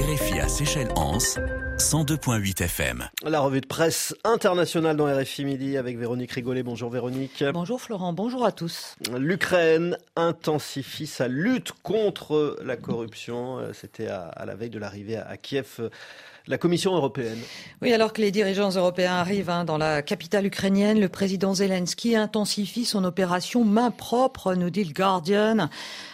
RFI à Seychelles-Anse, 102.8 FM. La revue de presse internationale dans RFI Midi avec Véronique Rigolet. Bonjour Véronique. Bonjour Florent, bonjour à tous. L'Ukraine intensifie sa lutte contre la corruption. C'était à, la veille de l'arrivée à Kiev la Commission européenne. Oui, alors que les dirigeants européens arrivent hein, dans la capitale ukrainienne, le président Zelensky intensifie son opération main propre, nous dit le Guardian,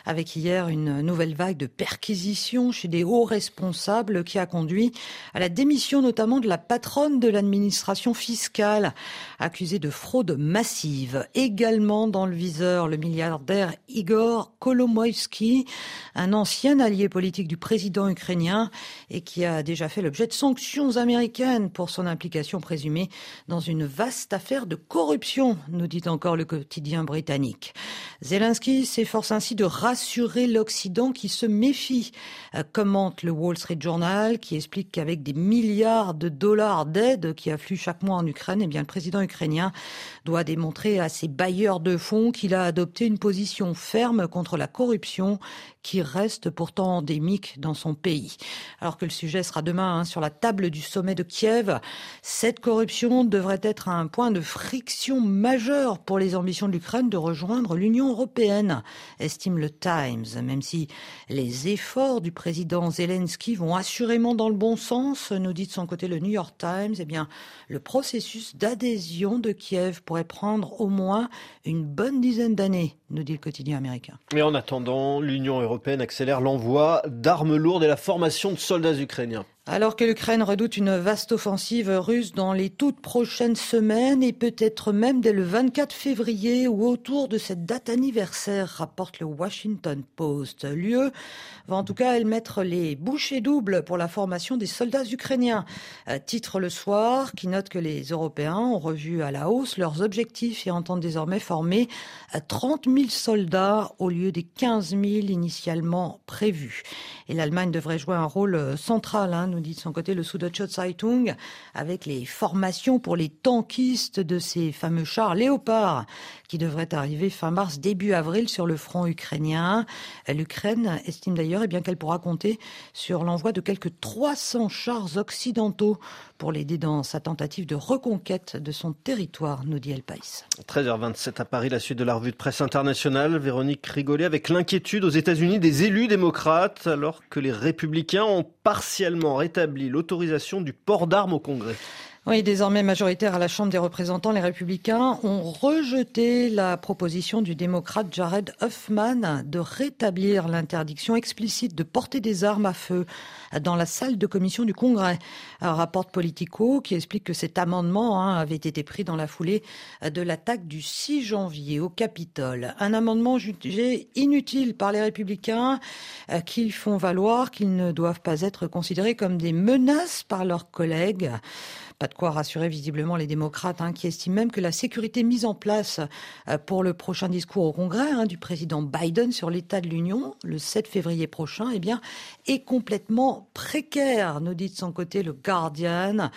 avec hier une nouvelle vague de perquisitions chez des hauts responsables qui a conduit à la démission notamment de la patronne de l'administration fiscale, accusée de fraude massive. Également dans le viseur, le milliardaire Igor Kolomoïski, un ancien allié politique du président ukrainien et qui a déjà fait l'objet de sanctions américaines pour son implication présumée dans une vaste affaire de corruption, nous dit encore le quotidien britannique. Zelensky s'efforce ainsi de rassurer l'Occident qui se méfie, euh, commente le Wall Street Journal, qui explique qu'avec des milliards de dollars d'aide qui affluent chaque mois en Ukraine, eh bien, le président ukrainien doit démontrer à ses bailleurs de fonds qu'il a adopté une position ferme contre la corruption qui reste pourtant endémique dans son pays. Alors que le sujet sera demain hein, sur la table du sommet de Kiev, cette corruption devrait être un point de friction majeur pour les ambitions de l'Ukraine de rejoindre l'Union européenne, estime le Times. Même si les efforts du président Zelensky vont assurément dans le bon sens, nous dit de son côté le New York Times, eh bien, le processus d'adhésion de Kiev pourrait prendre au moins une bonne dizaine d'années, nous dit le quotidien américain. Mais en attendant, l'Union européenne accélère l'envoi d'armes lourdes et la formation de soldats ukrainiens. Alors que l'Ukraine redoute une vaste offensive russe dans les toutes prochaines semaines et peut-être même dès le 24 février ou autour de cette date anniversaire, rapporte le Washington Post. L'UE va en tout cas, elle, mettre les bouchées doubles pour la formation des soldats ukrainiens. Euh, titre le soir qui note que les Européens ont revu à la hausse leurs objectifs et entendent désormais former 30 000 soldats au lieu des 15 000 initialement prévus. Et l'Allemagne devrait jouer un rôle central, hein, nous dit de son côté le Süddeutsche Zeitung, avec les formations pour les tankistes de ces fameux chars Léopard qui devraient arriver fin mars, début avril sur le front ukrainien. L'Ukraine estime d'ailleurs eh bien qu'elle pourra compter sur l'envoi de quelques 300 chars occidentaux pour l'aider dans sa tentative de reconquête de son territoire, nous dit El País. 13h27 à Paris, la suite de la revue de presse internationale. Véronique Rigolet avec l'inquiétude aux États-Unis des élus démocrates alors que les républicains ont partiellement rétabli l'autorisation du port d'armes au Congrès. Oui, désormais majoritaire à la Chambre des représentants, les républicains ont rejeté la proposition du démocrate Jared Huffman de rétablir l'interdiction explicite de porter des armes à feu dans la salle de commission du Congrès. Un rapport Politico qui explique que cet amendement hein, avait été pris dans la foulée de l'attaque du 6 janvier au Capitole. Un amendement jugé inutile par les républicains euh, qui font valoir qu'ils ne doivent pas être considérés comme des menaces par leurs collègues. Pas de quoi rassurer visiblement les démocrates hein, qui estiment même que la sécurité mise en place euh, pour le prochain discours au Congrès hein, du président Biden sur l'état de l'Union le 7 février prochain eh est complètement précaire, nous dit de son côté le Guardian.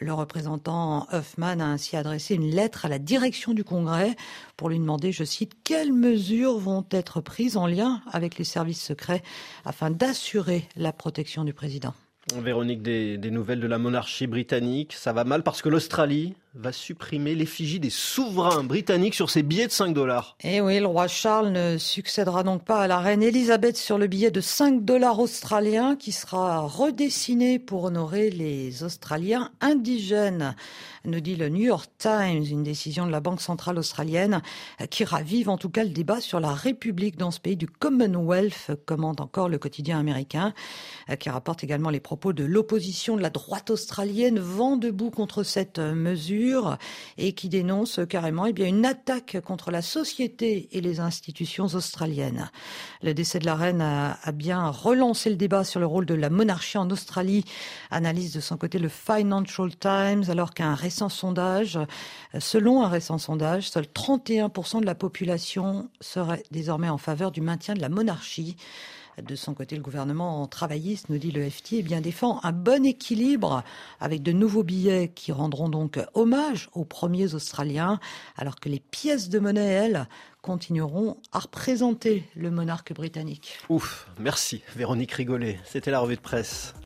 Le représentant Huffman a ainsi adressé une lettre à la direction du Congrès pour lui demander, je cite, quelles mesures vont être prises en lien avec les services secrets afin d'assurer la protection du président? Véronique, des, des, nouvelles de la monarchie britannique, ça va mal parce que l'Australie va supprimer l'effigie des souverains britanniques sur ses billets de 5 dollars. Eh oui, le roi Charles ne succédera donc pas à la reine Elisabeth sur le billet de 5 dollars australiens qui sera redessiné pour honorer les Australiens indigènes, nous dit le New York Times, une décision de la Banque centrale australienne qui ravive en tout cas le débat sur la République dans ce pays du Commonwealth, commande encore le quotidien américain, qui rapporte également les propos de l'opposition de la droite australienne vent debout contre cette mesure et qui dénonce carrément eh bien, une attaque contre la société et les institutions australiennes. Le décès de la reine a, bien relancé le débat sur le rôle de la monarchie en Australie, analyse de son côté le Financial Times, alors qu'un récent sondage, selon un récent sondage, seuls 31% de la population serait désormais en faveur du maintien de la monarchie. De son côté, le gouvernement travailliste, nous dit le FT, eh défend un bon équilibre avec de nouveaux billets qui rendront donc hommage aux premiers Australiens, alors que les pièces de monnaie, elles, continueront à représenter le monarque britannique. Ouf, merci Véronique Rigolet. C'était la revue de presse.